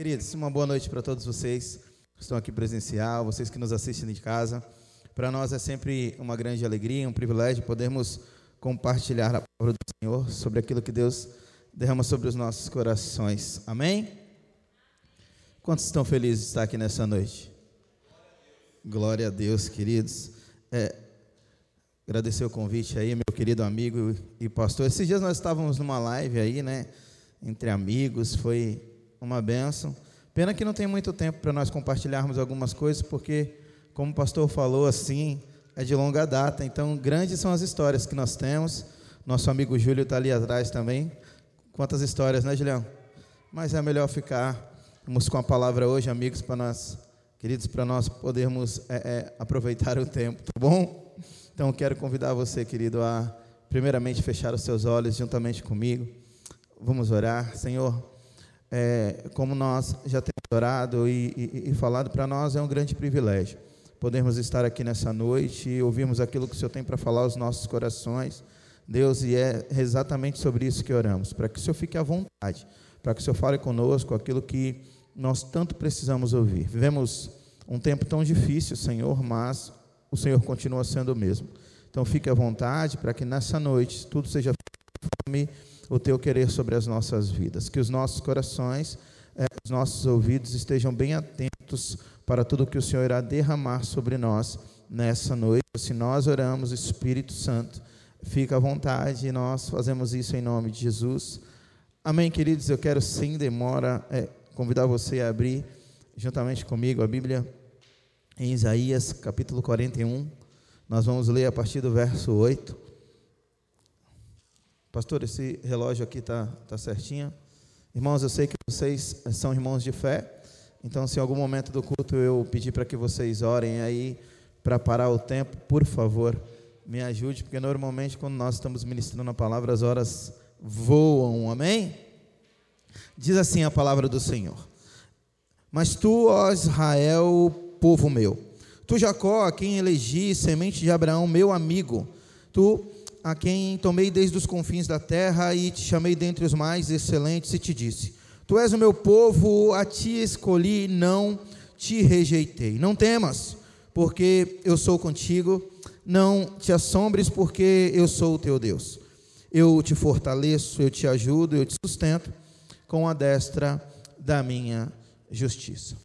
Queridos, uma boa noite para todos vocês que estão aqui presencial, vocês que nos assistem de casa. Para nós é sempre uma grande alegria, um privilégio podermos compartilhar a palavra do Senhor sobre aquilo que Deus derrama sobre os nossos corações. Amém? Quantos estão felizes de estar aqui nessa noite? Glória a Deus, queridos. É, agradecer o convite aí, meu querido amigo e pastor. Esses dias nós estávamos numa live aí, né? Entre amigos, foi uma benção. Pena que não tem muito tempo para nós compartilharmos algumas coisas, porque, como o pastor falou, assim, é de longa data. Então, grandes são as histórias que nós temos. Nosso amigo Júlio está ali atrás também. Quantas histórias, né, Julião? Mas é melhor ficarmos com a palavra hoje, amigos, para nós, queridos, para nós podermos é, é, aproveitar o tempo, tá bom? Então, quero convidar você, querido, a primeiramente fechar os seus olhos juntamente comigo. Vamos orar. Senhor, é, como nós já temos orado e, e, e falado, para nós é um grande privilégio podermos estar aqui nessa noite e ouvirmos aquilo que o Senhor tem para falar aos nossos corações. Deus, e é exatamente sobre isso que oramos, para que o Senhor fique à vontade, para que o Senhor fale conosco aquilo que nós tanto precisamos ouvir. Vivemos um tempo tão difícil, Senhor, mas o Senhor continua sendo o mesmo. Então fique à vontade para que nessa noite tudo seja conforme o teu querer sobre as nossas vidas. Que os nossos corações, eh, os nossos ouvidos estejam bem atentos para tudo que o Senhor irá derramar sobre nós nessa noite. Se nós oramos, Espírito Santo, fica à vontade e nós fazemos isso em nome de Jesus. Amém, queridos. Eu quero sem demora é, convidar você a abrir juntamente comigo a Bíblia em Isaías capítulo 41. Nós vamos ler a partir do verso 8. Pastor, esse relógio aqui está tá certinho. Irmãos, eu sei que vocês são irmãos de fé, então se em algum momento do culto eu pedir para que vocês orem aí para parar o tempo, por favor, me ajude, porque normalmente quando nós estamos ministrando a palavra, as horas voam, amém? Diz assim a palavra do Senhor: Mas tu, ó Israel, povo meu, tu Jacó, a quem elegi, semente de Abraão, meu amigo, tu a quem tomei desde os confins da terra e te chamei dentre os mais excelentes e te disse: Tu és o meu povo, a ti escolhi, não te rejeitei. Não temas, porque eu sou contigo. Não te assombres, porque eu sou o teu Deus. Eu te fortaleço, eu te ajudo, eu te sustento com a destra da minha justiça.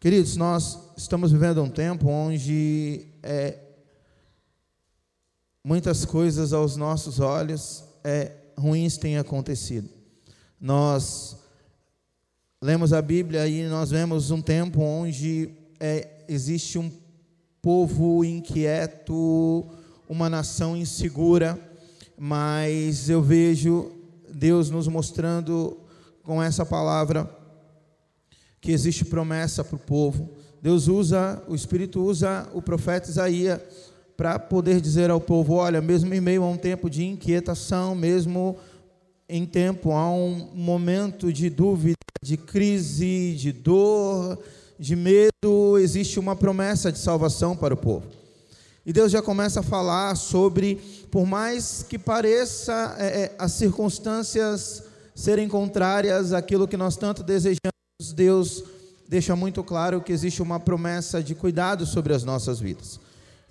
Queridos, nós estamos vivendo um tempo onde é, muitas coisas aos nossos olhos é, ruins têm acontecido. Nós lemos a Bíblia e nós vemos um tempo onde é, existe um povo inquieto, uma nação insegura, mas eu vejo Deus nos mostrando com essa palavra que existe promessa para o povo. Deus usa, o Espírito usa o profeta Isaías para poder dizer ao povo: olha, mesmo em meio a um tempo de inquietação, mesmo em tempo a um momento de dúvida, de crise, de dor, de medo, existe uma promessa de salvação para o povo. E Deus já começa a falar sobre, por mais que pareça é, é as circunstâncias serem contrárias àquilo que nós tanto desejamos, Deus deixa muito claro que existe uma promessa de cuidado sobre as nossas vidas.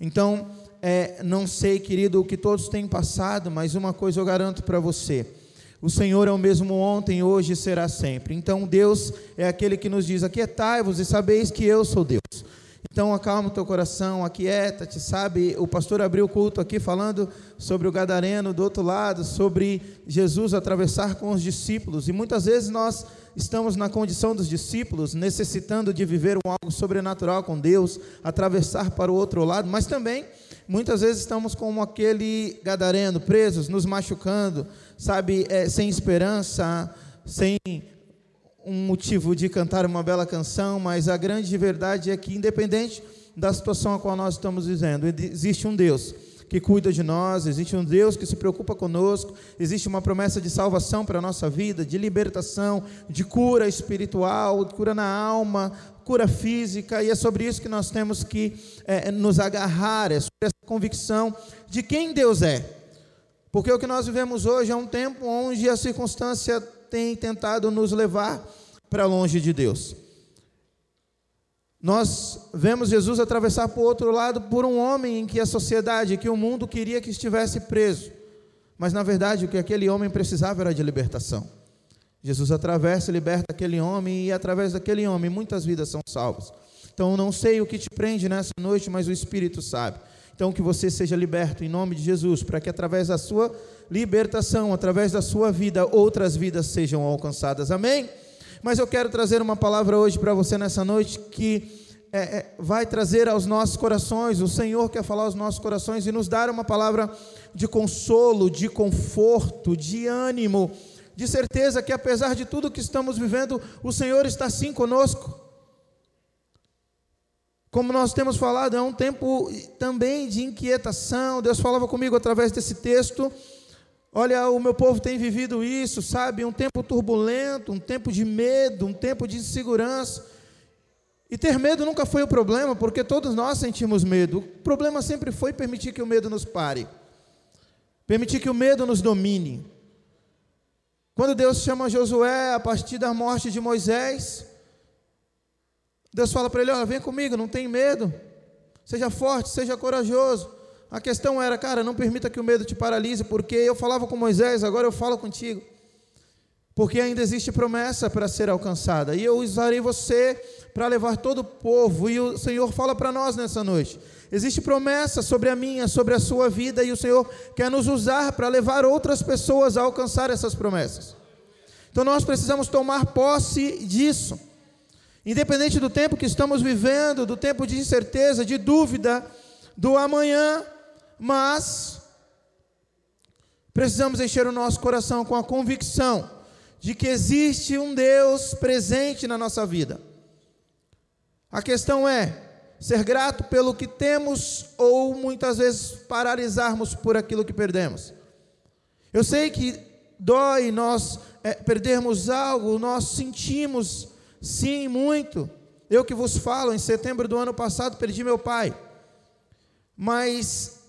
Então, é, não sei, querido, o que todos têm passado, mas uma coisa eu garanto para você: o Senhor é o mesmo ontem, hoje e será sempre. Então, Deus é aquele que nos diz: Aquietai-vos e sabeis que eu sou Deus. Então acalma o teu coração, aquieta-te, sabe? O pastor abriu o culto aqui falando sobre o gadareno do outro lado, sobre Jesus atravessar com os discípulos. E muitas vezes nós estamos na condição dos discípulos, necessitando de viver um algo sobrenatural com Deus, atravessar para o outro lado, mas também muitas vezes estamos como aquele gadareno, presos, nos machucando, sabe, é, sem esperança, sem um motivo de cantar uma bela canção, mas a grande verdade é que, independente da situação a qual nós estamos vivendo, existe um Deus que cuida de nós, existe um Deus que se preocupa conosco, existe uma promessa de salvação para a nossa vida, de libertação, de cura espiritual, de cura na alma, cura física, e é sobre isso que nós temos que é, nos agarrar, é sobre essa convicção de quem Deus é. Porque o que nós vivemos hoje é um tempo onde a circunstância tem tentado nos levar para longe de Deus. Nós vemos Jesus atravessar para o outro lado por um homem em que a sociedade, que o mundo queria que estivesse preso. Mas na verdade o que aquele homem precisava era de libertação. Jesus atravessa e liberta aquele homem, e através daquele homem muitas vidas são salvas. Então não sei o que te prende nessa noite, mas o Espírito sabe. Então que você seja liberto em nome de Jesus, para que através da sua libertação, através da sua vida, outras vidas sejam alcançadas. Amém? Mas eu quero trazer uma palavra hoje para você nessa noite que é, é, vai trazer aos nossos corações, o Senhor quer falar aos nossos corações e nos dar uma palavra de consolo, de conforto, de ânimo, de certeza que apesar de tudo que estamos vivendo, o Senhor está sim conosco. Como nós temos falado, é um tempo também de inquietação. Deus falava comigo através desse texto. Olha, o meu povo tem vivido isso, sabe? Um tempo turbulento, um tempo de medo, um tempo de insegurança. E ter medo nunca foi o problema, porque todos nós sentimos medo. O problema sempre foi permitir que o medo nos pare, permitir que o medo nos domine. Quando Deus chama Josué a partir da morte de Moisés, Deus fala para ele: Olha, vem comigo, não tem medo, seja forte, seja corajoso. A questão era, cara, não permita que o medo te paralise, porque eu falava com Moisés, agora eu falo contigo. Porque ainda existe promessa para ser alcançada, e eu usarei você para levar todo o povo, e o Senhor fala para nós nessa noite. Existe promessa sobre a minha, sobre a sua vida, e o Senhor quer nos usar para levar outras pessoas a alcançar essas promessas. Então nós precisamos tomar posse disso. Independente do tempo que estamos vivendo, do tempo de incerteza, de dúvida, do amanhã, mas precisamos encher o nosso coração com a convicção de que existe um Deus presente na nossa vida. A questão é ser grato pelo que temos ou muitas vezes paralisarmos por aquilo que perdemos. Eu sei que dói nós é, perdermos algo, nós sentimos Sim, muito. Eu que vos falo, em setembro do ano passado perdi meu pai. Mas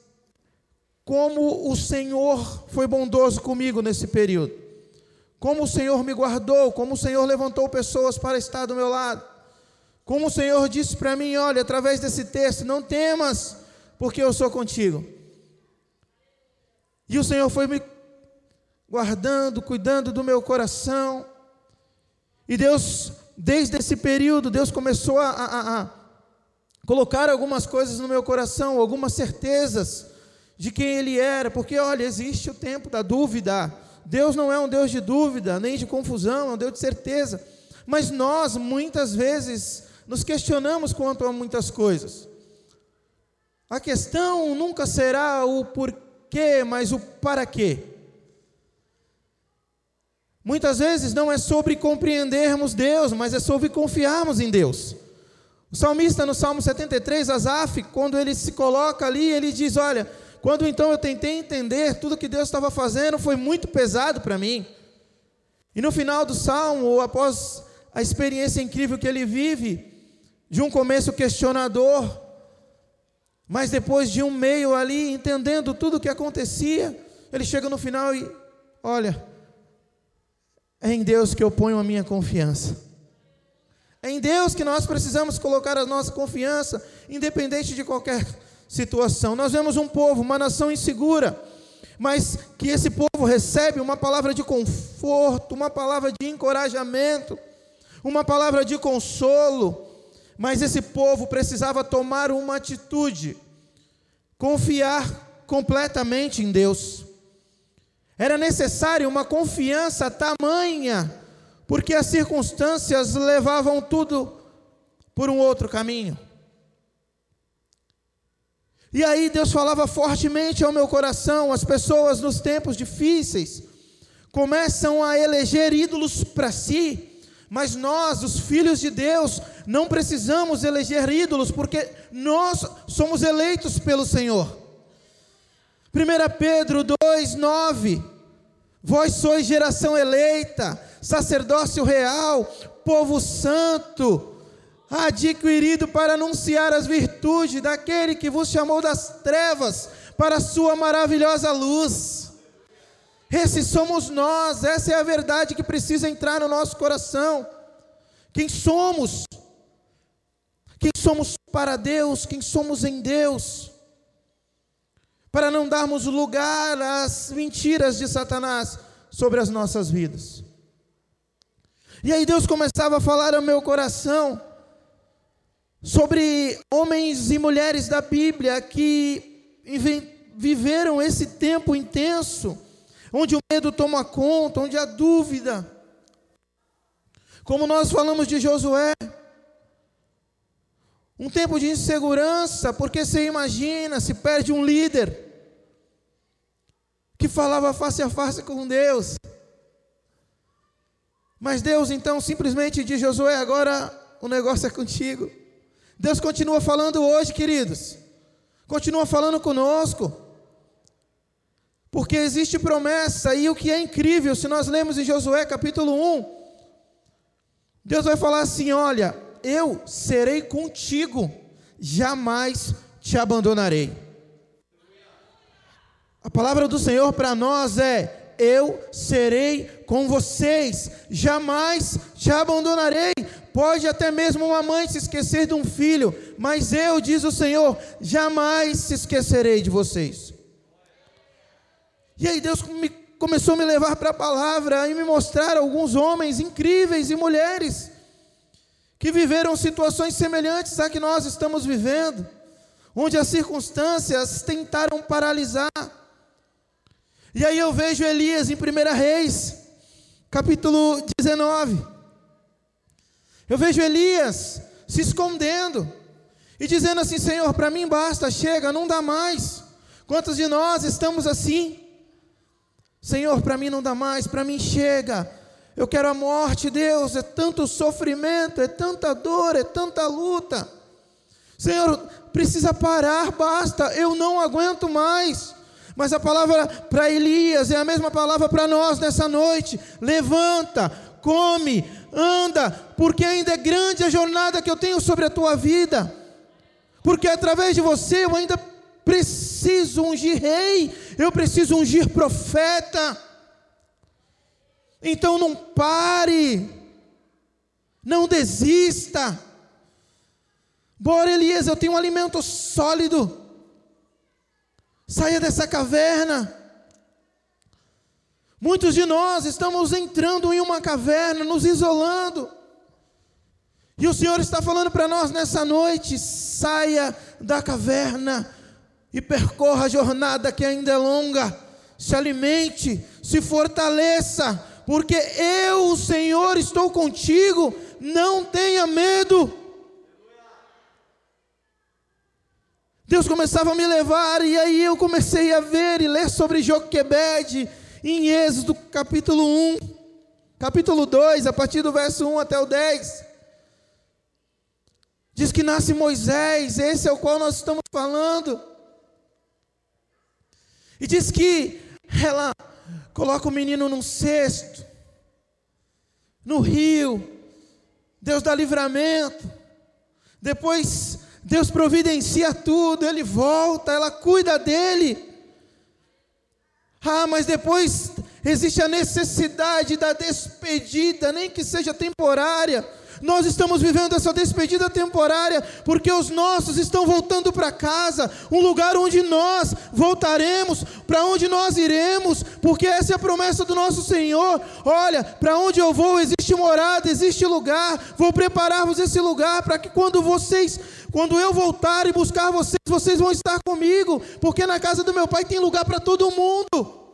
como o Senhor foi bondoso comigo nesse período. Como o Senhor me guardou, como o Senhor levantou pessoas para estar do meu lado. Como o Senhor disse para mim, olha, através desse texto, não temas, porque eu sou contigo. E o Senhor foi me guardando, cuidando do meu coração. E Deus desde esse período, Deus começou a, a, a, colocar algumas coisas no meu coração, algumas certezas de quem Ele era, porque olha, existe o tempo da dúvida. Deus não é um Deus de dúvida, nem de confusão, é um Deus de certeza. Mas nós, muitas vezes, nos questionamos quanto a muitas coisas. A questão nunca será o porquê, mas o para quê. Muitas vezes não é sobre compreendermos Deus, mas é sobre confiarmos em Deus. O salmista no Salmo 73, Asaf, quando ele se coloca ali, ele diz: Olha, quando então eu tentei entender tudo que Deus estava fazendo, foi muito pesado para mim. E no final do salmo, após a experiência incrível que ele vive, de um começo questionador, mas depois de um meio ali, entendendo tudo o que acontecia, ele chega no final e, olha, é em Deus que eu ponho a minha confiança. É em Deus que nós precisamos colocar a nossa confiança, independente de qualquer situação. Nós vemos um povo, uma nação insegura, mas que esse povo recebe uma palavra de conforto, uma palavra de encorajamento, uma palavra de consolo. Mas esse povo precisava tomar uma atitude, confiar completamente em Deus. Era necessária uma confiança tamanha, porque as circunstâncias levavam tudo por um outro caminho. E aí Deus falava fortemente ao meu coração: as pessoas nos tempos difíceis começam a eleger ídolos para si, mas nós, os filhos de Deus, não precisamos eleger ídolos, porque nós somos eleitos pelo Senhor. 1 Pedro 2, 9. Vós sois geração eleita, sacerdócio real, povo santo, adquirido para anunciar as virtudes daquele que vos chamou das trevas para a sua maravilhosa luz. Esses somos nós, essa é a verdade que precisa entrar no nosso coração. quem somos, quem somos para Deus, quem somos em Deus, para não darmos lugar às mentiras de Satanás sobre as nossas vidas. E aí Deus começava a falar ao meu coração sobre homens e mulheres da Bíblia que viveram esse tempo intenso, onde o medo toma conta, onde a dúvida. Como nós falamos de Josué, um tempo de insegurança, porque você imagina, se perde um líder que falava face a face com Deus. Mas Deus então simplesmente diz: Josué, agora o negócio é contigo. Deus continua falando hoje, queridos. Continua falando conosco. Porque existe promessa, e o que é incrível, se nós lemos em Josué capítulo 1, Deus vai falar assim: Olha, eu serei contigo, jamais te abandonarei. A palavra do Senhor para nós é: Eu serei com vocês, jamais te abandonarei. Pode até mesmo uma mãe se esquecer de um filho, mas eu, diz o Senhor, jamais se esquecerei de vocês. E aí Deus me, começou a me levar para a palavra e me mostrar alguns homens incríveis e mulheres que viveram situações semelhantes à que nós estamos vivendo, onde as circunstâncias tentaram paralisar. E aí eu vejo Elias em 1 Reis, capítulo 19. Eu vejo Elias se escondendo e dizendo assim: Senhor, para mim basta, chega, não dá mais. Quantos de nós estamos assim? Senhor, para mim não dá mais, para mim chega. Eu quero a morte, Deus, é tanto sofrimento, é tanta dor, é tanta luta. Senhor, precisa parar, basta, eu não aguento mais. Mas a palavra para Elias é a mesma palavra para nós nessa noite. Levanta, come, anda, porque ainda é grande a jornada que eu tenho sobre a tua vida. Porque através de você eu ainda preciso ungir rei, eu preciso ungir profeta. Então não pare, não desista. Bora, Elias, eu tenho um alimento sólido. Saia dessa caverna. Muitos de nós estamos entrando em uma caverna, nos isolando. E o Senhor está falando para nós nessa noite: saia da caverna e percorra a jornada que ainda é longa. Se alimente, se fortaleça, porque eu, Senhor, estou contigo, não tenha medo. Deus começava a me levar, e aí eu comecei a ver e ler sobre Joquebede, em Êxodo capítulo 1, capítulo 2, a partir do verso 1 até o 10. Diz que nasce Moisés, esse é o qual nós estamos falando. E diz que ela coloca o menino num cesto, no rio, Deus dá livramento, depois Deus providencia tudo, ele volta, ela cuida dele. Ah, mas depois existe a necessidade da despedida, nem que seja temporária. Nós estamos vivendo essa despedida temporária porque os nossos estão voltando para casa, um lugar onde nós voltaremos, para onde nós iremos, porque essa é a promessa do nosso Senhor. Olha, para onde eu vou existe morada, existe lugar. Vou preparar-vos esse lugar para que quando vocês, quando eu voltar e buscar vocês, vocês vão estar comigo, porque na casa do meu Pai tem lugar para todo mundo.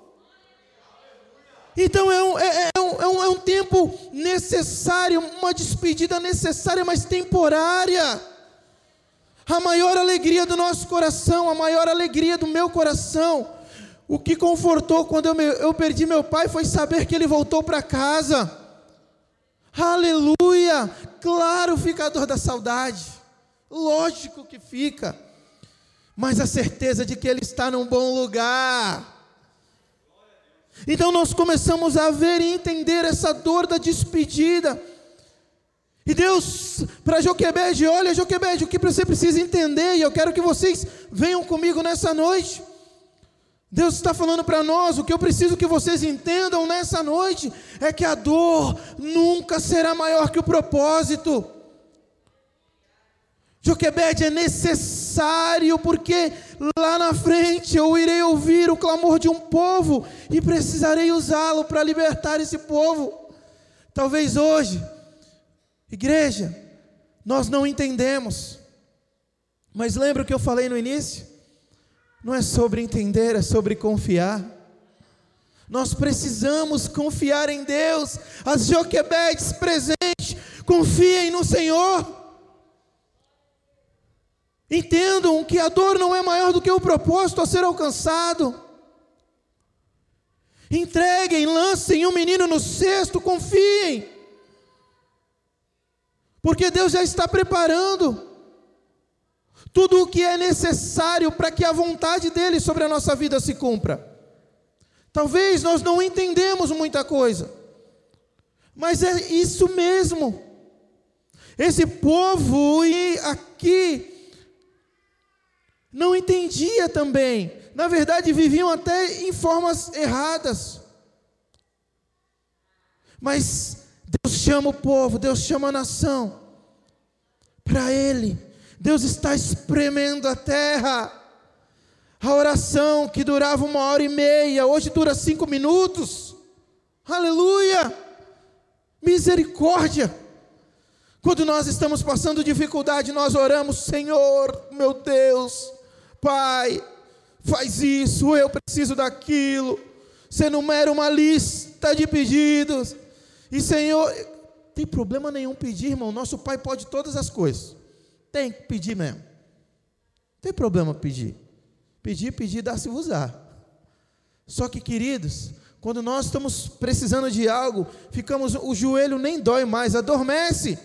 Então é um, é, é, um, é, um, é um tempo necessário, uma despedida necessária, mas temporária. A maior alegria do nosso coração, a maior alegria do meu coração, o que confortou quando eu, me, eu perdi meu pai foi saber que ele voltou para casa. Aleluia! Claro, fica a dor da saudade, lógico que fica, mas a certeza de que ele está num bom lugar então nós começamos a ver e entender essa dor da despedida. E Deus, para Joquebede, olha Joquebede, o que você precisa entender, e eu quero que vocês venham comigo nessa noite. Deus está falando para nós, o que eu preciso que vocês entendam nessa noite é que a dor nunca será maior que o propósito. Joquebede é necessário, porque lá na frente eu irei ouvir o clamor de um povo e precisarei usá-lo para libertar esse povo. Talvez hoje, igreja, nós não entendemos, mas lembra o que eu falei no início? Não é sobre entender, é sobre confiar. Nós precisamos confiar em Deus. As Joquebedes presentes, confiem no Senhor. Entendam que a dor não é maior do que o propósito a ser alcançado. Entreguem, lancem um menino no cesto, confiem. Porque Deus já está preparando tudo o que é necessário para que a vontade dele sobre a nossa vida se cumpra. Talvez nós não entendemos muita coisa, mas é isso mesmo. Esse povo e aqui não entendia também. Na verdade, viviam até em formas erradas. Mas Deus chama o povo, Deus chama a nação para Ele Deus está espremendo a terra. A oração que durava uma hora e meia, hoje dura cinco minutos. Aleluia! Misericórdia! Quando nós estamos passando dificuldade, nós oramos, Senhor, meu Deus, Pai, faz isso, eu preciso daquilo. Você numera uma lista de pedidos. E Senhor, tem problema nenhum pedir, irmão. Nosso Pai pode todas as coisas. Tem que pedir mesmo. Não tem problema pedir. Pedir, pedir, dá-se usar. Só que, queridos, quando nós estamos precisando de algo, ficamos, o joelho nem dói mais, adormece.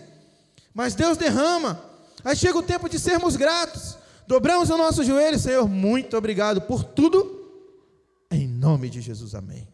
Mas Deus derrama. Aí chega o tempo de sermos gratos. Dobramos o nosso joelho, Senhor, muito obrigado por tudo. Em nome de Jesus, amém.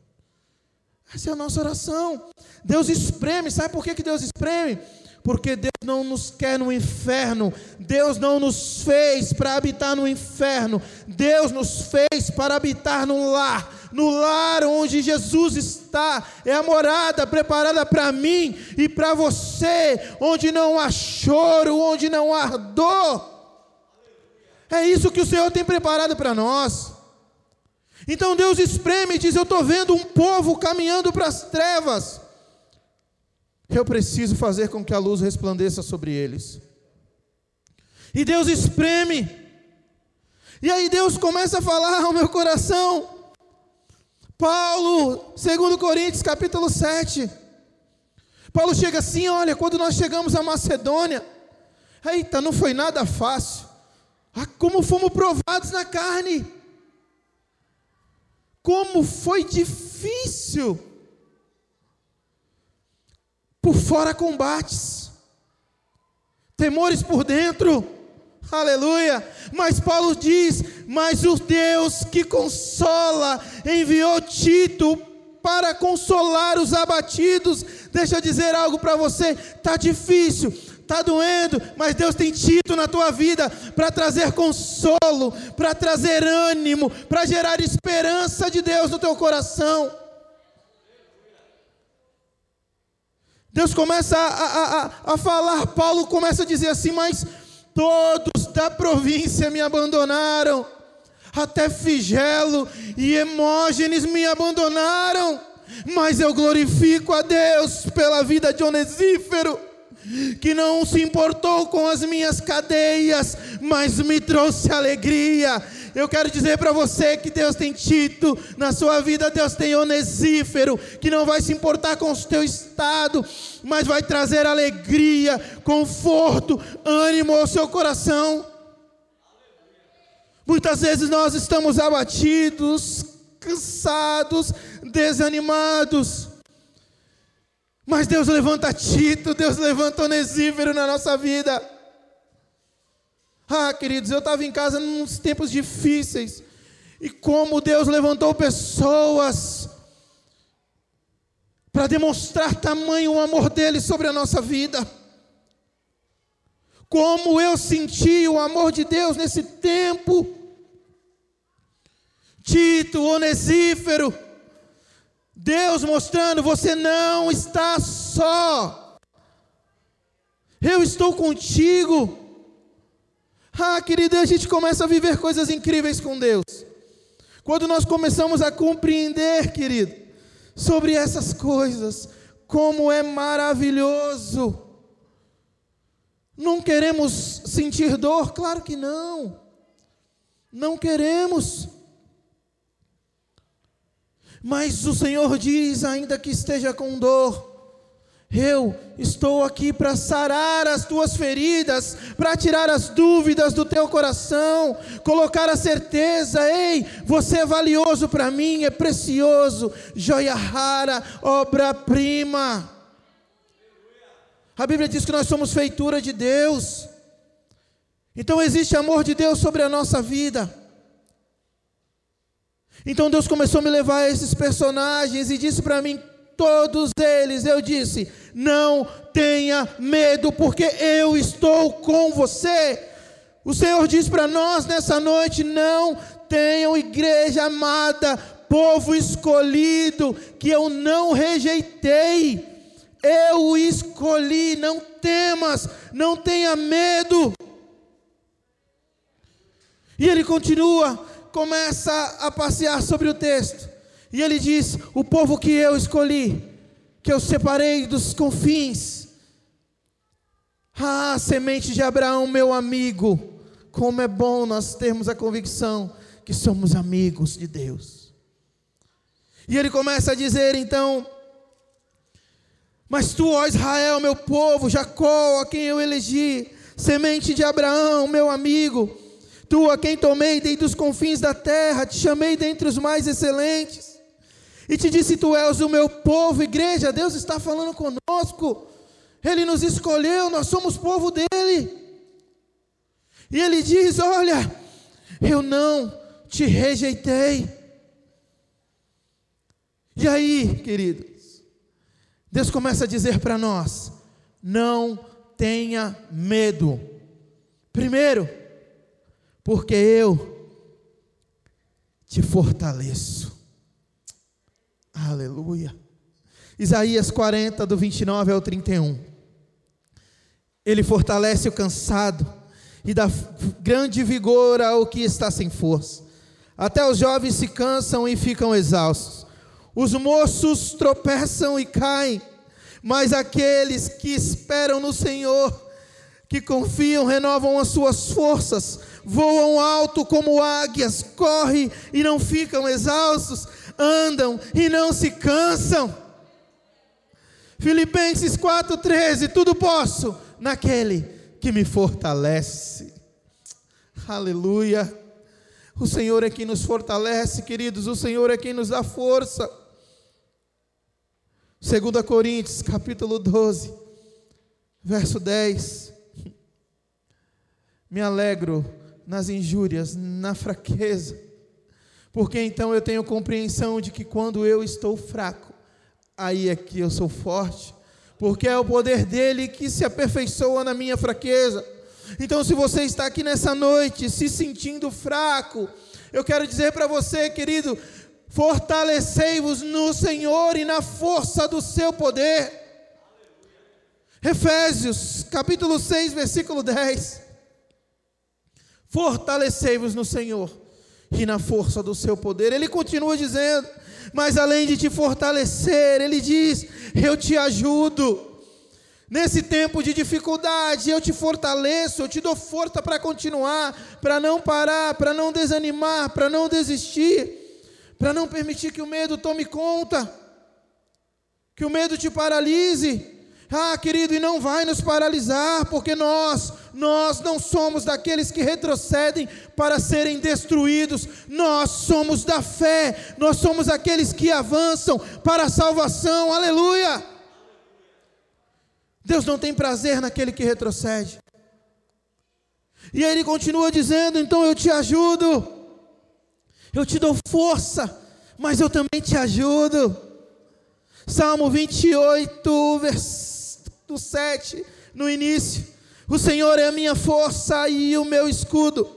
Essa é a nossa oração. Deus espreme, sabe por que, que Deus espreme? porque Deus não nos quer no inferno, Deus não nos fez para habitar no inferno, Deus nos fez para habitar no lar, no lar onde Jesus está, é a morada preparada para mim e para você, onde não há choro, onde não há dor. É isso que o Senhor tem preparado para nós. Então Deus espreme e diz: Eu estou vendo um povo caminhando para as trevas eu preciso fazer com que a luz resplandeça sobre eles. E Deus espreme. E aí Deus começa a falar ao meu coração. Paulo, 2 Coríntios, capítulo 7. Paulo chega assim: olha, quando nós chegamos a Macedônia, eita, não foi nada fácil. Como fomos provados na carne. Como foi difícil por fora combates, temores por dentro, aleluia. Mas Paulo diz: Mas o Deus que consola enviou Tito para consolar os abatidos. Deixa eu dizer algo para você: está difícil, está doendo, mas Deus tem Tito na tua vida para trazer consolo, para trazer ânimo, para gerar esperança de Deus no teu coração. Deus começa a, a, a, falar, Paulo começa a dizer assim: Mas todos da província me abandonaram, até Figelo e Hemógenes me abandonaram, mas eu glorifico a Deus pela vida de Onesífero que não se importou com as minhas cadeias, mas me trouxe alegria. Eu quero dizer para você que Deus tem Tito na sua vida, Deus tem Onesífero, que não vai se importar com o teu estado, mas vai trazer alegria, conforto, ânimo ao seu coração. Muitas vezes nós estamos abatidos, cansados, desanimados. Mas Deus levanta Tito, Deus levanta Onesífero na nossa vida. Ah, queridos, eu estava em casa nos tempos difíceis. E como Deus levantou pessoas para demonstrar tamanho o amor dele sobre a nossa vida. Como eu senti o amor de Deus nesse tempo Tito, Onesífero. Deus mostrando: você não está só. Eu estou contigo. Ah, querido, a gente começa a viver coisas incríveis com Deus. Quando nós começamos a compreender, querido, sobre essas coisas, como é maravilhoso. Não queremos sentir dor? Claro que não. Não queremos. Mas o Senhor diz: ainda que esteja com dor, eu estou aqui para sarar as tuas feridas, para tirar as dúvidas do teu coração, colocar a certeza: ei, você é valioso para mim, é precioso, joia rara, obra-prima. A Bíblia diz que nós somos feitura de Deus, então existe amor de Deus sobre a nossa vida. Então Deus começou a me levar a esses personagens e disse para mim: todos eles, eu disse: não tenha medo, porque eu estou com você. O Senhor diz para nós nessa noite: não tenham igreja amada, povo escolhido, que eu não rejeitei, eu escolhi. Não temas, não tenha medo. E ele continua, começa a passear sobre o texto. E ele diz: O povo que eu escolhi, que eu separei dos confins. Ah, semente de Abraão, meu amigo. Como é bom nós termos a convicção que somos amigos de Deus. E ele começa a dizer então: Mas tu, ó Israel, meu povo, Jacó, a quem eu elegi, semente de Abraão, meu amigo, tu a quem tomei dentre os confins da terra, te chamei dentre os mais excelentes e te disse: Tu és o meu povo, igreja. Deus está falando conosco. Ele nos escolheu, nós somos povo dele. E ele diz: Olha, eu não te rejeitei. E aí, queridos, Deus começa a dizer para nós: não tenha medo. Primeiro, porque eu te fortaleço. Aleluia. Isaías 40, do 29 ao 31. Ele fortalece o cansado e dá grande vigor ao que está sem força. Até os jovens se cansam e ficam exaustos. Os moços tropeçam e caem, mas aqueles que esperam no Senhor, que confiam, renovam as suas forças, voam alto como águias, correm e não ficam exaustos andam e não se cansam. Filipenses 4,13: Tudo posso naquele que me fortalece. Aleluia. O Senhor é quem nos fortalece, queridos, o Senhor é quem nos dá força. 2 Coríntios, capítulo 12, verso 10. Me alegro nas injúrias, na fraqueza porque então eu tenho compreensão de que quando eu estou fraco, aí é que eu sou forte, porque é o poder dele que se aperfeiçoa na minha fraqueza. Então, se você está aqui nessa noite se sentindo fraco, eu quero dizer para você, querido, fortalecei-vos no Senhor e na força do seu poder. Efésios, capítulo 6, versículo 10. Fortalecei-vos no Senhor e na força do seu poder. Ele continua dizendo: Mas além de te fortalecer, ele diz: Eu te ajudo. Nesse tempo de dificuldade, eu te fortaleço, eu te dou força para continuar, para não parar, para não desanimar, para não desistir, para não permitir que o medo tome conta, que o medo te paralise. Ah, querido, e não vai nos paralisar, porque nós, nós não somos daqueles que retrocedem para serem destruídos, nós somos da fé, nós somos aqueles que avançam para a salvação, aleluia. Deus não tem prazer naquele que retrocede. E aí ele continua dizendo: então eu te ajudo, eu te dou força, mas eu também te ajudo. Salmo 28, versículo do 7, no início. O Senhor é a minha força e o meu escudo,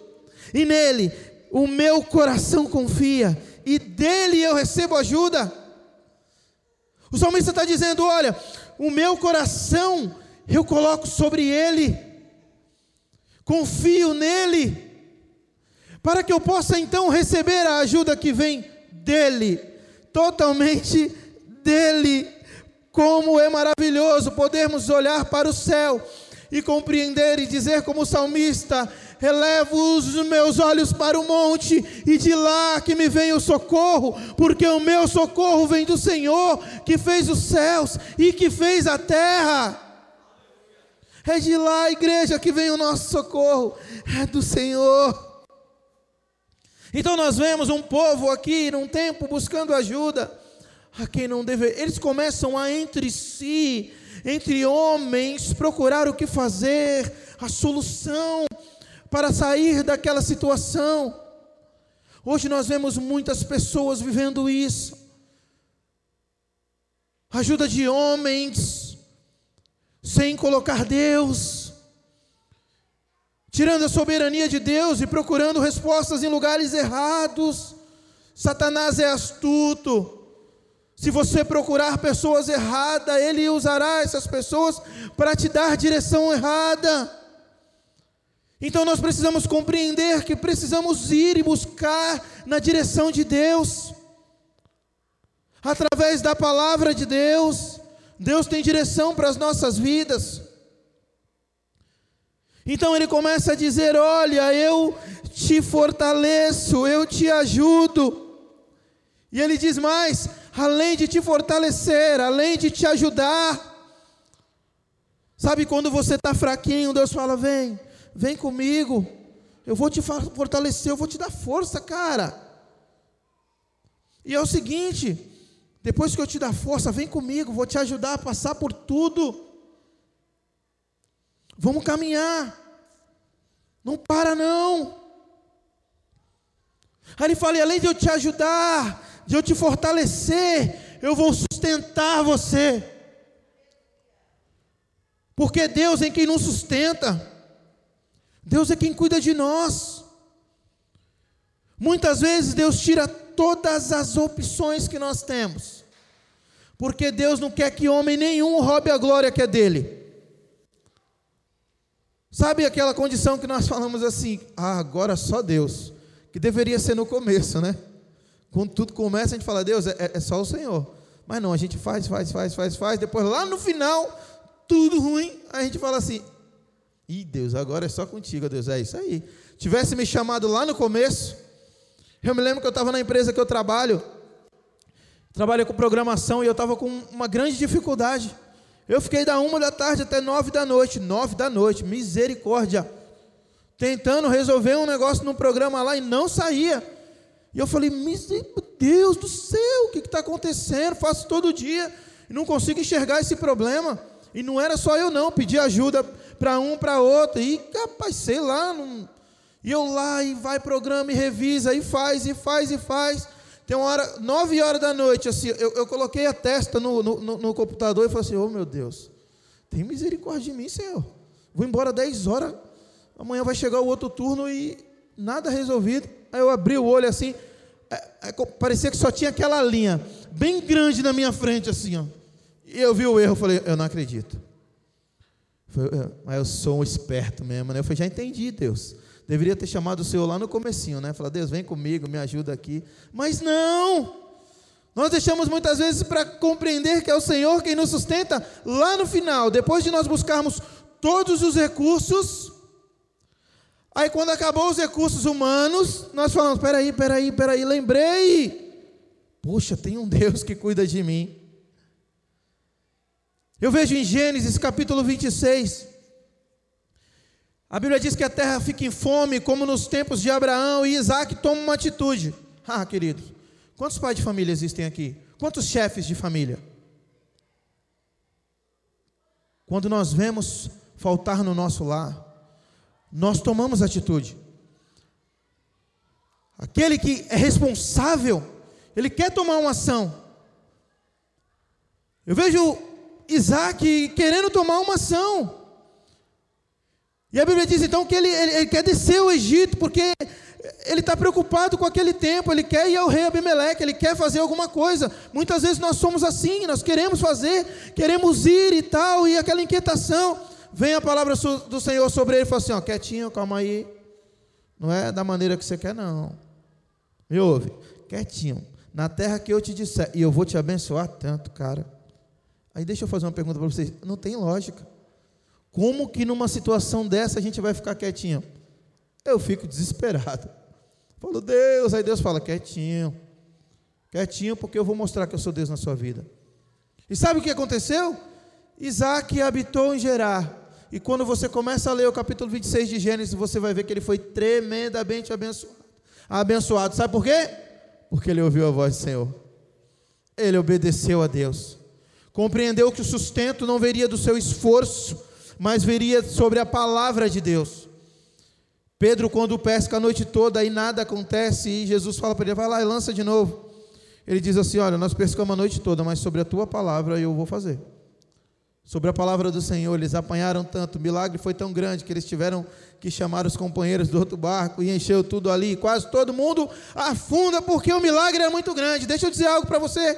e nele o meu coração confia e dele eu recebo ajuda. O salmista está dizendo: olha, o meu coração eu coloco sobre ele, confio nele, para que eu possa então receber a ajuda que vem dele, totalmente dele. Como é maravilhoso podermos olhar para o céu e compreender e dizer, como o salmista: elevo os meus olhos para o monte, e de lá que me vem o socorro, porque o meu socorro vem do Senhor, que fez os céus e que fez a terra. É de lá, igreja, que vem o nosso socorro, é do Senhor. Então nós vemos um povo aqui num tempo buscando ajuda a quem não deve. Eles começam a entre si, entre homens, procurar o que fazer, a solução para sair daquela situação. Hoje nós vemos muitas pessoas vivendo isso. Ajuda de homens, sem colocar Deus, tirando a soberania de Deus e procurando respostas em lugares errados. Satanás é astuto. Se você procurar pessoas erradas, ele usará essas pessoas para te dar direção errada. Então nós precisamos compreender que precisamos ir e buscar na direção de Deus, através da palavra de Deus. Deus tem direção para as nossas vidas. Então ele começa a dizer: Olha, eu te fortaleço, eu te ajudo. E ele diz mais: além de te fortalecer, além de te ajudar. Sabe quando você está fraquinho, Deus fala: Vem, Vem comigo. Eu vou te fortalecer, eu vou te dar força, cara. E é o seguinte: depois que eu te dar força, vem comigo, vou te ajudar a passar por tudo. Vamos caminhar. Não para não. Aí ele fala: além de eu te ajudar, de eu te fortalecer, eu vou sustentar você. Porque Deus é quem nos sustenta. Deus é quem cuida de nós. Muitas vezes Deus tira todas as opções que nós temos, porque Deus não quer que homem nenhum roube a glória que é dele. Sabe aquela condição que nós falamos assim, ah, agora só Deus, que deveria ser no começo, né? Quando tudo começa, a gente fala, Deus, é, é só o Senhor. Mas não, a gente faz, faz, faz, faz, faz, depois lá no final, tudo ruim, a gente fala assim, Ih, Deus, agora é só contigo, Deus. É isso aí. Tivesse me chamado lá no começo, eu me lembro que eu estava na empresa que eu trabalho, trabalho com programação e eu estava com uma grande dificuldade. Eu fiquei da uma da tarde até nove da noite, nove da noite, misericórdia, tentando resolver um negócio no programa lá e não saía. E eu falei, meu Deus do céu, o que está acontecendo? Faço todo dia não consigo enxergar esse problema. E não era só eu não, pedi ajuda para um, para outro. E, capaz, sei lá. Não... E eu lá, e vai programa, e revisa, e faz, e faz, e faz. Tem uma hora, nove horas da noite, assim, eu, eu coloquei a testa no, no, no, computador e falei assim, oh meu Deus, tem misericórdia de mim, Senhor. Vou embora dez horas, amanhã vai chegar o outro turno e nada resolvido. Aí eu abri o olho assim, é, é, parecia que só tinha aquela linha, bem grande na minha frente, assim, ó. E eu vi o erro, falei, eu não acredito. Mas eu sou um esperto mesmo, né? Eu falei, já entendi, Deus. Deveria ter chamado o Senhor lá no comecinho, né? Falar, Deus, vem comigo, me ajuda aqui. Mas não! Nós deixamos muitas vezes para compreender que é o Senhor quem nos sustenta lá no final, depois de nós buscarmos todos os recursos. Aí quando acabou os recursos humanos, nós falamos: peraí, peraí, peraí, lembrei. Poxa, tem um Deus que cuida de mim. Eu vejo em Gênesis capítulo 26. A Bíblia diz que a terra fica em fome, como nos tempos de Abraão e Isaac toma uma atitude. Ah, queridos, quantos pais de família existem aqui? Quantos chefes de família? Quando nós vemos faltar no nosso lar, nós tomamos atitude. Aquele que é responsável, ele quer tomar uma ação. Eu vejo Isaac querendo tomar uma ação. E a Bíblia diz então que ele, ele, ele quer descer ao Egito, porque ele está preocupado com aquele tempo, ele quer ir ao rei Abimeleque, ele quer fazer alguma coisa. Muitas vezes nós somos assim, nós queremos fazer, queremos ir e tal, e aquela inquietação. Vem a palavra do Senhor sobre ele e fala assim: ó, quietinho, calma aí. Não é da maneira que você quer, não. Me ouve, quietinho. Na terra que eu te disser, e eu vou te abençoar tanto, cara. Aí deixa eu fazer uma pergunta para vocês. Não tem lógica. Como que numa situação dessa a gente vai ficar quietinho? Eu fico desesperado. Falo, Deus, aí Deus fala, quietinho. Quietinho, porque eu vou mostrar que eu sou Deus na sua vida. E sabe o que aconteceu? Isaac habitou em Gerar. E quando você começa a ler o capítulo 26 de Gênesis, você vai ver que ele foi tremendamente abençoado. Abençoado. Sabe por quê? Porque ele ouviu a voz do Senhor. Ele obedeceu a Deus. Compreendeu que o sustento não viria do seu esforço, mas viria sobre a palavra de Deus. Pedro, quando pesca a noite toda e nada acontece, e Jesus fala para ele: vai lá e lança de novo. Ele diz assim: Olha, nós pescamos a noite toda, mas sobre a tua palavra eu vou fazer. Sobre a palavra do Senhor, eles apanharam tanto, o milagre foi tão grande que eles tiveram que chamar os companheiros do outro barco e encheu tudo ali. Quase todo mundo afunda porque o milagre é muito grande. Deixa eu dizer algo para você.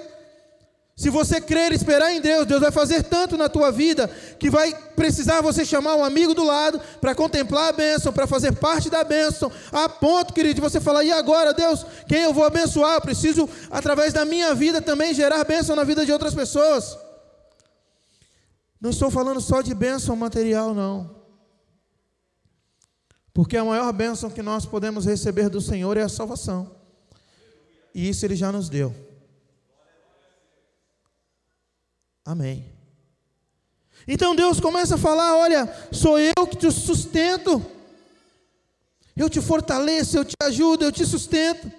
Se você crer e esperar em Deus, Deus vai fazer tanto na tua vida que vai precisar você chamar um amigo do lado para contemplar a bênção, para fazer parte da bênção, a ponto, querido, de você falar: e agora, Deus, quem eu vou abençoar? Eu preciso, através da minha vida, também gerar bênção na vida de outras pessoas. Não estou falando só de bênção material, não. Porque a maior bênção que nós podemos receber do Senhor é a salvação. E isso Ele já nos deu. Amém. Então Deus começa a falar: olha, sou eu que te sustento, eu te fortaleço, eu te ajudo, eu te sustento.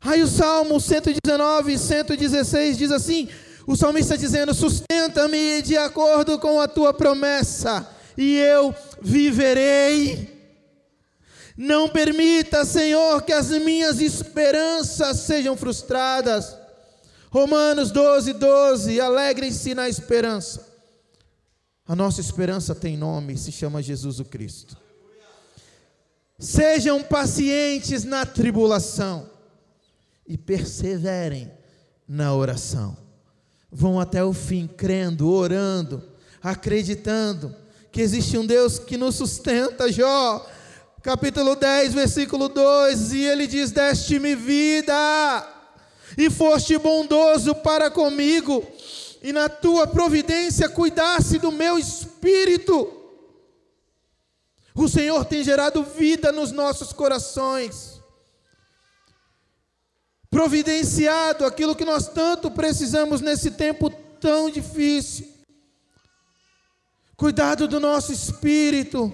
Aí o Salmo 119 e 116 diz assim: o salmista dizendo: sustenta-me de acordo com a tua promessa, e eu viverei. Não permita, Senhor, que as minhas esperanças sejam frustradas. Romanos 12, 12. Alegrem-se na esperança. A nossa esperança tem nome, se chama Jesus o Cristo. Sejam pacientes na tribulação e perseverem na oração. Vão até o fim, crendo, orando, acreditando que existe um Deus que nos sustenta. Jó, capítulo 10, versículo 2: E ele diz: Deste-me vida e foste bondoso para comigo, e na tua providência cuidasse do meu espírito. O Senhor tem gerado vida nos nossos corações, providenciado aquilo que nós tanto precisamos nesse tempo tão difícil. Cuidado do nosso espírito,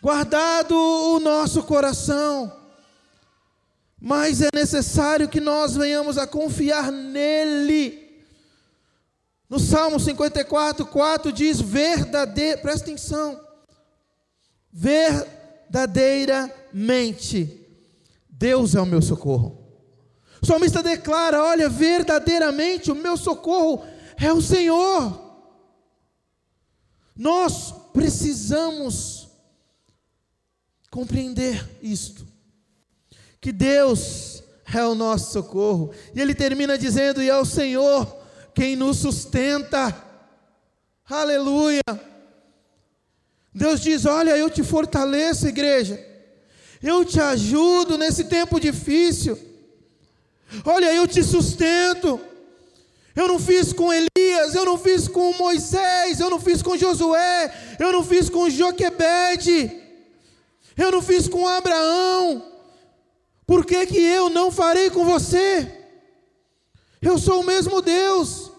guardado o nosso coração mas é necessário que nós venhamos a confiar nele. No Salmo 54, 4 diz: verdadeira, presta atenção, verdadeiramente, Deus é o meu socorro. O salmista declara: olha, verdadeiramente o meu socorro é o Senhor. Nós precisamos compreender isto que Deus é o nosso socorro. E ele termina dizendo: E é o Senhor quem nos sustenta. Aleluia. Deus diz: Olha, eu te fortaleço, igreja. Eu te ajudo nesse tempo difícil. Olha, eu te sustento. Eu não fiz com Elias, eu não fiz com Moisés, eu não fiz com Josué, eu não fiz com Joquebede, eu não fiz com Abraão, por que, que eu não farei com você? Eu sou o mesmo Deus.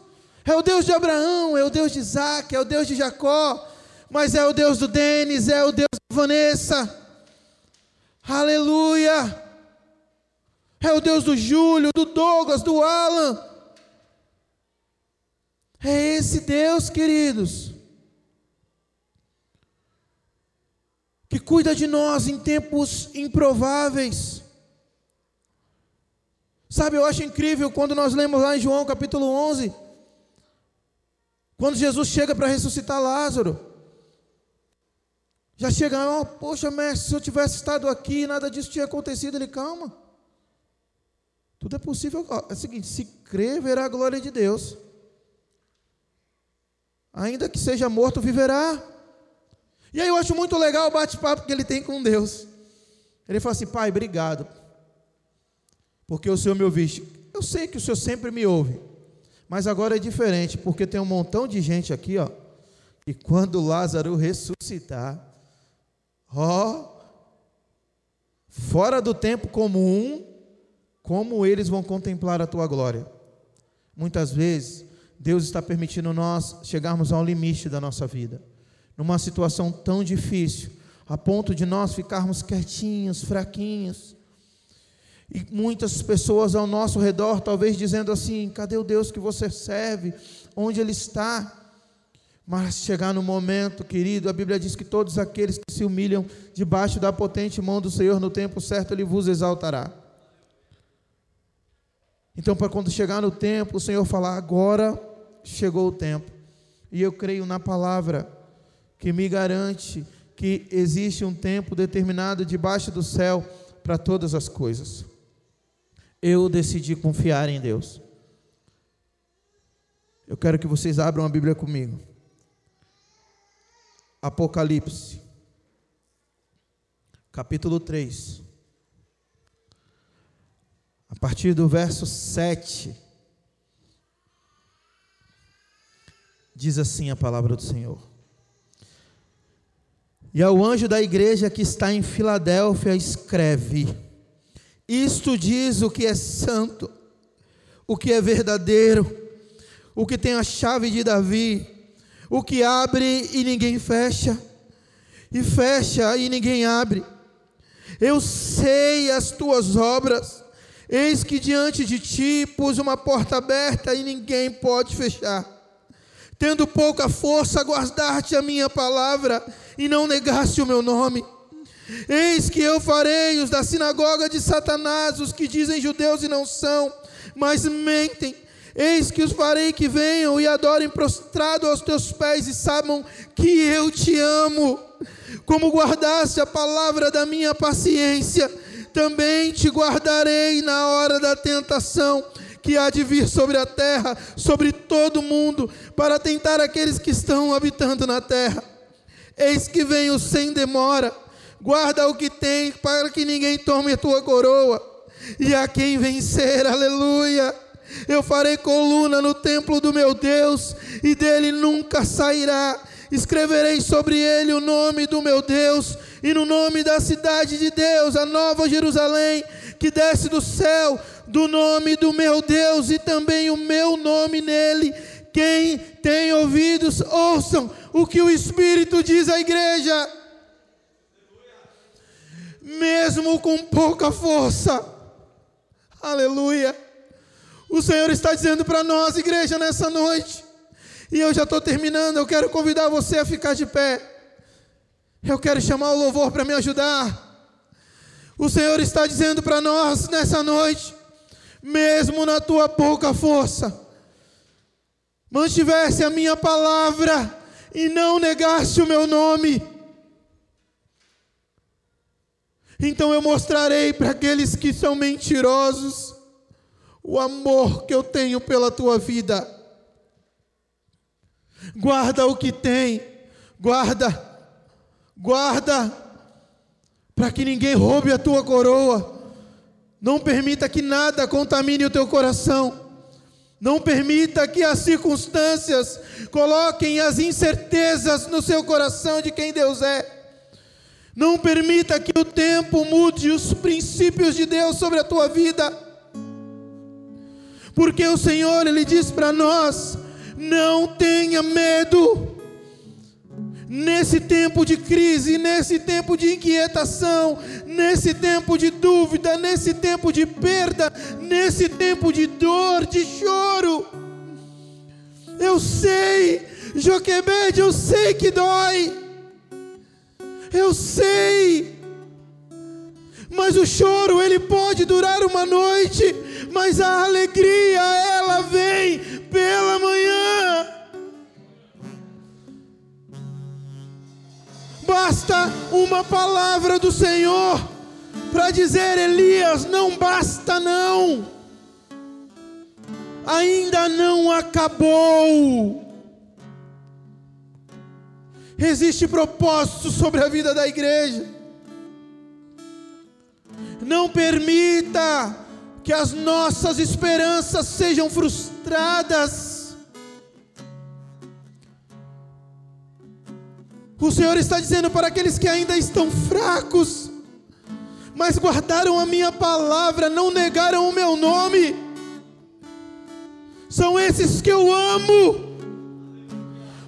É o Deus de Abraão, é o Deus de Isaac, é o Deus de Jacó, mas é o Deus do Denis, é o Deus da Vanessa. Aleluia! É o Deus do Júlio, do Douglas, do Alan. É esse Deus, queridos, que cuida de nós em tempos improváveis. Sabe, eu acho incrível quando nós lemos lá em João capítulo 11, quando Jesus chega para ressuscitar Lázaro. Já chega, oh, poxa, mestre, se eu tivesse estado aqui, nada disso tinha acontecido. Ele, calma. Tudo é possível. É o seguinte: se crer, verá a glória de Deus. Ainda que seja morto, viverá. E aí eu acho muito legal o bate-papo que ele tem com Deus. Ele fala assim: Pai, obrigado, porque o Senhor me ouviste. Eu sei que o Senhor sempre me ouve, mas agora é diferente, porque tem um montão de gente aqui, ó, que quando Lázaro ressuscitar, ó, fora do tempo comum, como eles vão contemplar a tua glória. Muitas vezes, Deus está permitindo nós chegarmos ao limite da nossa vida, numa situação tão difícil, a ponto de nós ficarmos quietinhos, fraquinhos. E muitas pessoas ao nosso redor, talvez dizendo assim: cadê o Deus que você serve? Onde Ele está? Mas chegar no momento, querido, a Bíblia diz que todos aqueles que se humilham debaixo da potente mão do Senhor, no tempo certo Ele vos exaltará. Então, para quando chegar no tempo, o Senhor falar: agora chegou o tempo. E eu creio na palavra que me garante que existe um tempo determinado debaixo do céu para todas as coisas. Eu decidi confiar em Deus. Eu quero que vocês abram a Bíblia comigo. Apocalipse, capítulo 3, a partir do verso 7, diz assim a palavra do Senhor. E ao anjo da igreja que está em Filadélfia, escreve: Isto diz o que é santo, o que é verdadeiro, o que tem a chave de Davi o que abre e ninguém fecha, e fecha e ninguém abre. Eu sei as tuas obras, eis que diante de ti pus uma porta aberta e ninguém pode fechar. Tendo pouca força, guardaste a minha palavra e não negaste o meu nome. Eis que eu farei os da sinagoga de Satanás, os que dizem judeus e não são, mas mentem Eis que os farei que venham e adorem prostrado aos teus pés e saibam que eu te amo. Como guardaste a palavra da minha paciência, também te guardarei na hora da tentação que há de vir sobre a terra, sobre todo o mundo, para tentar aqueles que estão habitando na terra. Eis que venho sem demora, guarda o que tem, para que ninguém tome a tua coroa, e a quem vencer, aleluia eu farei coluna no templo do meu Deus, e dele nunca sairá. Escreverei sobre ele o nome do meu Deus, e no nome da cidade de Deus, a nova Jerusalém, que desce do céu, do nome do meu Deus, e também o meu nome nele. Quem tem ouvidos, ouçam o que o Espírito diz à igreja. Mesmo com pouca força, aleluia o Senhor está dizendo para nós, igreja, nessa noite. E eu já estou terminando. Eu quero convidar você a ficar de pé. Eu quero chamar o louvor para me ajudar. O Senhor está dizendo para nós nessa noite, mesmo na tua pouca força, mantivesse a minha palavra e não negaste o meu nome. Então eu mostrarei para aqueles que são mentirosos o amor que eu tenho pela tua vida. Guarda o que tem, guarda, guarda, para que ninguém roube a tua coroa. Não permita que nada contamine o teu coração. Não permita que as circunstâncias coloquem as incertezas no seu coração de quem Deus é. Não permita que o tempo mude os princípios de Deus sobre a tua vida porque o Senhor ele diz para nós: não tenha medo. Nesse tempo de crise, nesse tempo de inquietação, nesse tempo de dúvida, nesse tempo de perda, nesse tempo de dor, de choro. Eu sei, Joquebede, eu sei que dói. Eu sei. Mas o choro ele pode durar uma noite, mas a alegria ela vem pela manhã. basta uma palavra do Senhor para dizer: Elias, não basta não, ainda não acabou. Existe propósito sobre a vida da igreja. Não permita que as nossas esperanças sejam frustradas. O Senhor está dizendo para aqueles que ainda estão fracos, mas guardaram a minha palavra, não negaram o meu nome. São esses que eu amo.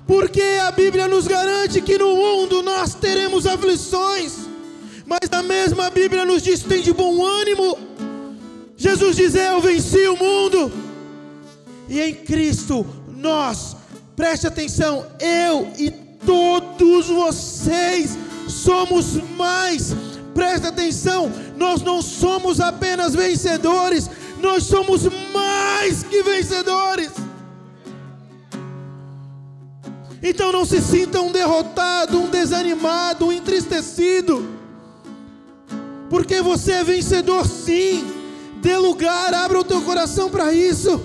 Porque a Bíblia nos garante que no mundo nós teremos aflições, mas a mesma Bíblia nos diz: tem de bom ânimo. Jesus diz: Eu venci o mundo, e em Cristo nós, preste atenção, eu e todos vocês somos mais. Preste atenção, nós não somos apenas vencedores, nós somos mais que vencedores. Então não se sinta um derrotado, um desanimado, um entristecido, porque você é vencedor sim. Dê lugar, abra o teu coração para isso.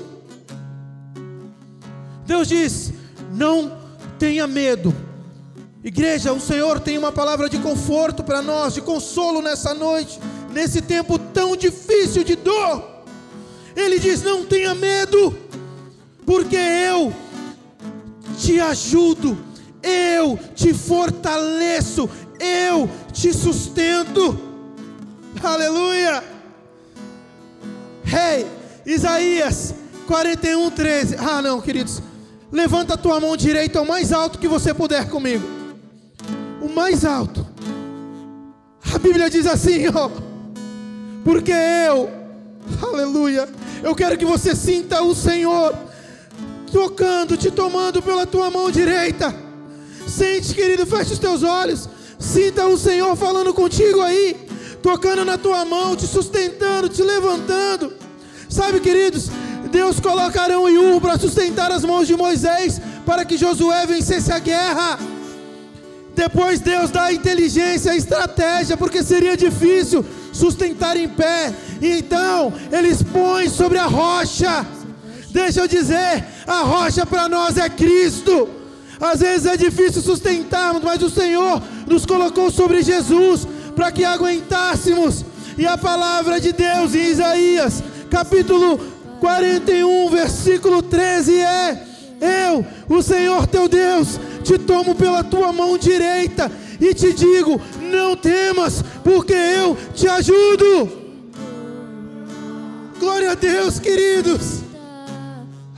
Deus diz: não tenha medo. Igreja, o Senhor tem uma palavra de conforto para nós, de consolo nessa noite, nesse tempo tão difícil de dor. Ele diz: não tenha medo, porque eu te ajudo, eu te fortaleço, eu te sustento. Aleluia! Rei, hey, Isaías 41, 13. Ah, não, queridos. Levanta a tua mão direita o mais alto que você puder comigo. O mais alto. A Bíblia diz assim, ó. Porque eu, aleluia, eu quero que você sinta o Senhor tocando, te tomando pela tua mão direita. Sente, querido, feche os teus olhos. Sinta o Senhor falando contigo aí tocando na tua mão, te sustentando, te levantando. Sabe, queridos, Deus colocará um Iur para sustentar as mãos de Moisés, para que Josué vencesse a guerra. Depois Deus dá a inteligência, a estratégia, porque seria difícil sustentar em pé. Então eles põem sobre a rocha. Deixa eu dizer, a rocha para nós é Cristo. Às vezes é difícil sustentarmos, mas o Senhor nos colocou sobre Jesus para que aguentássemos. E a palavra de Deus em Isaías, capítulo 41, versículo 13 é: Eu, o Senhor teu Deus, te tomo pela tua mão direita e te digo: Não temas, porque eu te ajudo. Glória a Deus, queridos.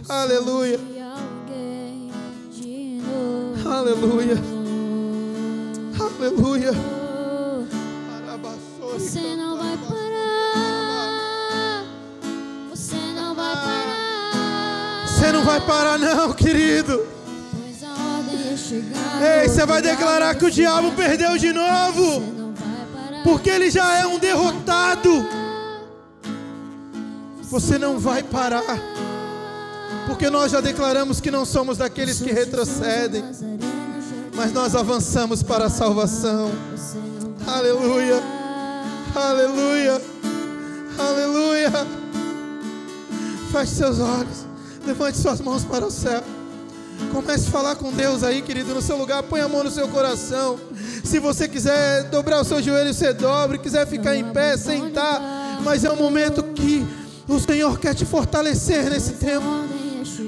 Aleluia. Aleluia. Aleluia. Você não vai parar. Você não vai parar. Você não vai parar, não, querido. Pois a ordem é chegar. Ei, você vai declarar que o diabo perdeu de novo. Porque ele já é um derrotado. Você não vai parar. Porque nós já declaramos que não somos daqueles que retrocedem. Mas nós avançamos para a salvação. Aleluia. Aleluia. Aleluia. Feche seus olhos. Levante suas mãos para o céu. Comece a falar com Deus aí, querido, no seu lugar. Põe a mão no seu coração. Se você quiser dobrar o seu joelho, você dobre. Quiser ficar em pé, sentar. Mas é um momento que o Senhor quer te fortalecer nesse tempo.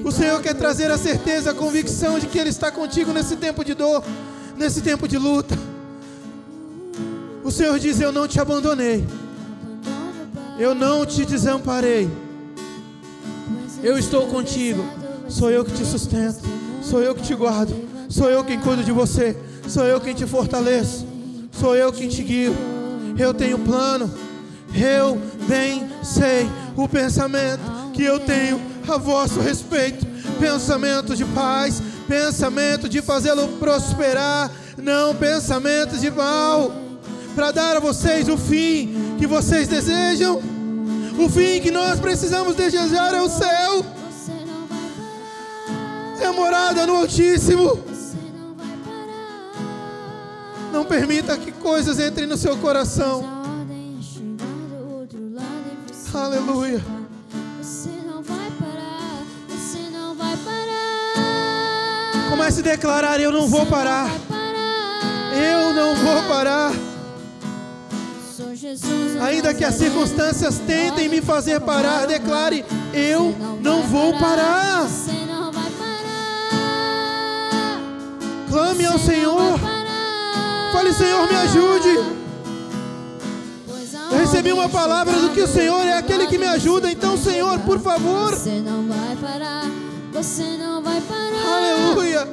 O Senhor quer trazer a certeza, a convicção de que Ele está contigo nesse tempo de dor, nesse tempo de luta. O Senhor diz: Eu não te abandonei, eu não te desamparei, eu estou contigo. Sou eu que te sustento, sou eu que te guardo, sou eu quem cuido de você, sou eu quem te fortaleço, sou eu quem te guio. Eu tenho plano, eu bem sei o pensamento que eu tenho a vosso respeito. Pensamento de paz, pensamento de fazê-lo prosperar, não pensamento de mal para dar a vocês o fim que vocês desejam. O fim que nós precisamos desejar é o céu. É a morada no Altíssimo. Não permita que coisas entrem no seu coração. Aleluia. Comece a declarar: Eu não vou parar. Eu não vou parar. Ainda que as circunstâncias tentem me fazer parar, declare: Eu não vou parar. Clame ao Senhor. Fale, Senhor, me ajude. Eu recebi uma palavra do que o Senhor é aquele que me ajuda. Então, Senhor, por favor. Você não vai parar. Você não vai parar. Aleluia.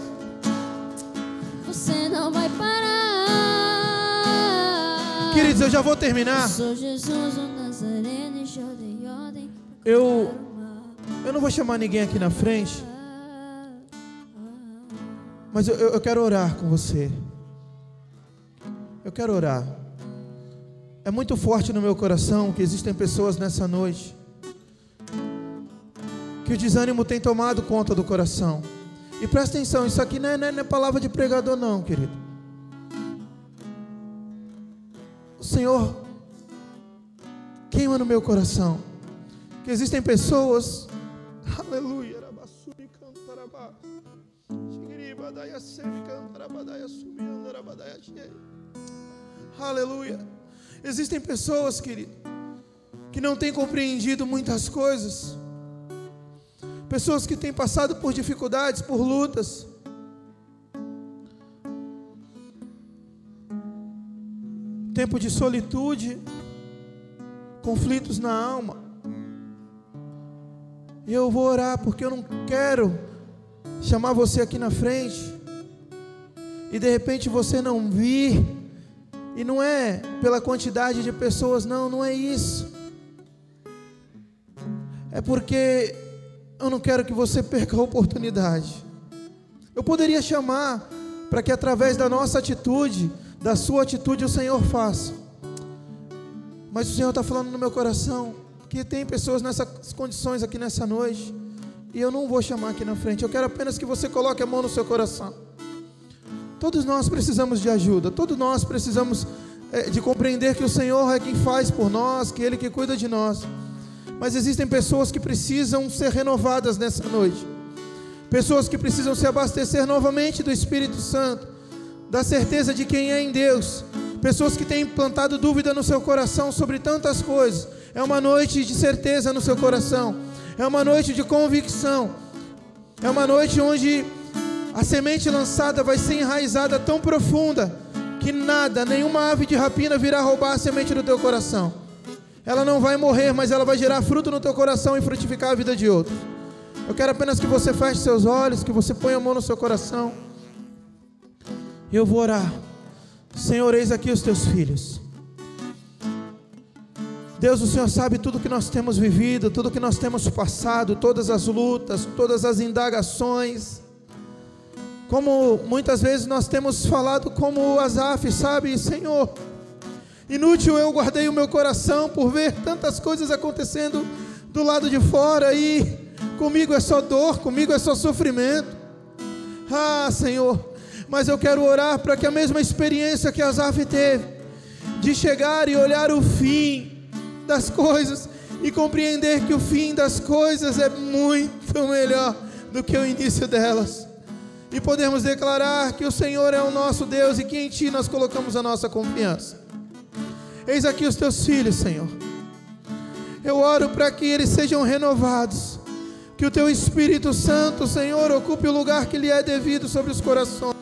Você não vai parar. Queridos, eu já vou terminar. Eu, eu não vou chamar ninguém aqui na frente, mas eu, eu quero orar com você. Eu quero orar. É muito forte no meu coração que existem pessoas nessa noite que o desânimo tem tomado conta do coração. E presta atenção, isso aqui não é, não é- não é palavra de pregador, não, querido. Senhor queima no meu coração que existem pessoas, aleluia, aleluia. Existem pessoas, querido, que não têm compreendido muitas coisas, pessoas que têm passado por dificuldades, por lutas, tempo de solitude, conflitos na alma. E eu vou orar porque eu não quero chamar você aqui na frente e de repente você não vir. E não é pela quantidade de pessoas, não, não é isso. É porque eu não quero que você perca a oportunidade. Eu poderia chamar para que através da nossa atitude, da sua atitude, o Senhor faça. Mas o Senhor está falando no meu coração que tem pessoas nessas condições aqui nessa noite. E eu não vou chamar aqui na frente. Eu quero apenas que você coloque a mão no seu coração. Todos nós precisamos de ajuda. Todos nós precisamos eh, de compreender que o Senhor é quem faz por nós, que Ele que cuida de nós. Mas existem pessoas que precisam ser renovadas nessa noite. Pessoas que precisam se abastecer novamente do Espírito Santo, da certeza de quem é em Deus. Pessoas que têm plantado dúvida no seu coração sobre tantas coisas. É uma noite de certeza no seu coração. É uma noite de convicção. É uma noite onde a semente lançada vai ser enraizada tão profunda que nada, nenhuma ave de rapina virá roubar a semente do teu coração. Ela não vai morrer, mas ela vai gerar fruto no teu coração e frutificar a vida de outros. Eu quero apenas que você feche seus olhos, que você ponha a mão no seu coração. E eu vou orar. Senhor, eis aqui os teus filhos. Deus, o Senhor sabe tudo que nós temos vivido, tudo que nós temos passado, todas as lutas, todas as indagações. Como muitas vezes nós temos falado como o Asaf, sabe, Senhor, inútil eu guardei o meu coração por ver tantas coisas acontecendo do lado de fora e comigo é só dor, comigo é só sofrimento. Ah, Senhor, mas eu quero orar para que a mesma experiência que Asaf teve, de chegar e olhar o fim das coisas e compreender que o fim das coisas é muito melhor do que o início delas. E podemos declarar que o Senhor é o nosso Deus e que em Ti nós colocamos a nossa confiança. Eis aqui os teus filhos, Senhor. Eu oro para que eles sejam renovados. Que o teu Espírito Santo, Senhor, ocupe o lugar que lhe é devido sobre os corações.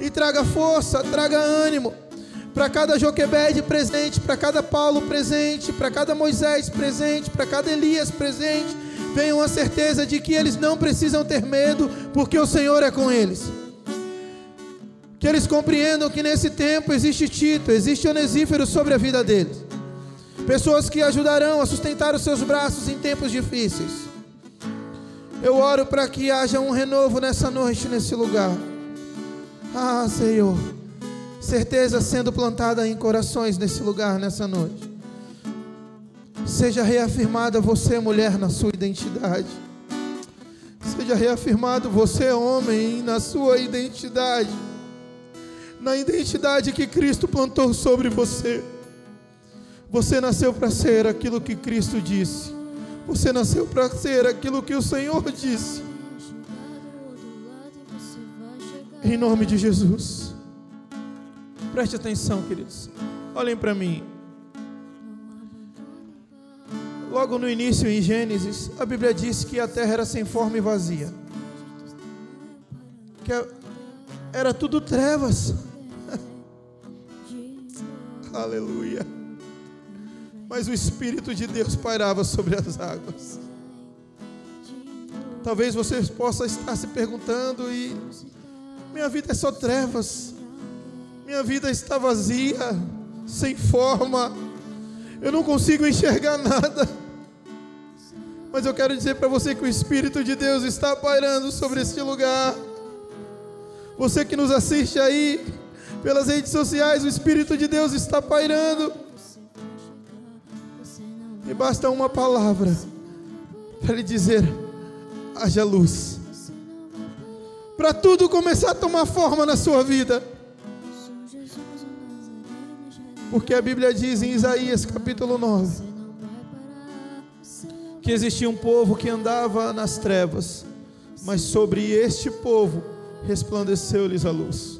E traga força, traga ânimo para cada Joquebede presente, para cada Paulo presente, para cada Moisés presente, para cada Elias presente, venham a certeza de que eles não precisam ter medo, porque o Senhor é com eles. Que eles compreendam que nesse tempo existe Tito, existe Onesífero sobre a vida deles. Pessoas que ajudarão a sustentar os seus braços em tempos difíceis. Eu oro para que haja um renovo nessa noite, nesse lugar. Ah, Senhor certeza sendo plantada em corações nesse lugar, nessa noite. Seja reafirmada você, mulher, na sua identidade. Seja reafirmado você, homem, na sua identidade. na identidade que Cristo plantou sobre você. Você nasceu para ser aquilo que Cristo disse. Você nasceu para ser aquilo que o Senhor disse. Em nome de Jesus. Preste atenção, queridos. Olhem para mim. Logo no início, em Gênesis, a Bíblia diz que a terra era sem forma e vazia. Que era tudo trevas. Aleluia. Mas o Espírito de Deus pairava sobre as águas. Talvez você possa estar se perguntando e minha vida é só trevas. Minha vida está vazia, sem forma. Eu não consigo enxergar nada. Mas eu quero dizer para você que o Espírito de Deus está pairando sobre este lugar. Você que nos assiste aí pelas redes sociais, o Espírito de Deus está pairando. E basta uma palavra para lhe dizer: haja luz. Para tudo começar a tomar forma na sua vida. Porque a Bíblia diz em Isaías capítulo 9 que existia um povo que andava nas trevas, mas sobre este povo resplandeceu-lhes a luz.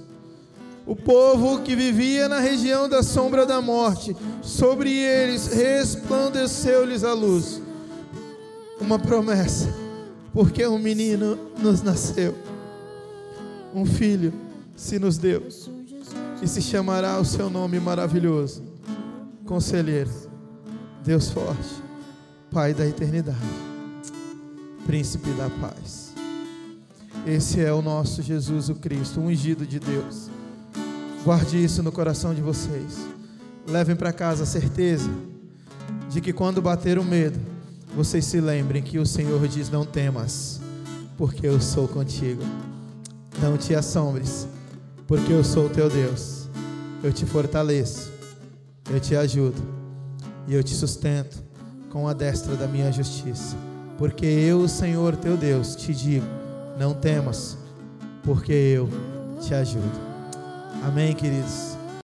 O povo que vivia na região da sombra da morte, sobre eles resplandeceu-lhes a luz. Uma promessa, porque um menino nos nasceu, um filho se nos deu, e se chamará o seu nome maravilhoso, Conselheiro, Deus forte Pai da eternidade, Príncipe da paz. Esse é o nosso Jesus o Cristo, ungido de Deus. Guarde isso no coração de vocês. Levem para casa a certeza de que quando bater o medo, vocês se lembrem que o Senhor diz: Não temas, porque eu sou contigo. Não te assombres, porque eu sou o teu Deus. Eu te fortaleço, eu te ajudo e eu te sustento com a destra da minha justiça. Porque eu, Senhor teu Deus, te digo: não temas, porque eu te ajudo. Amém, queridos.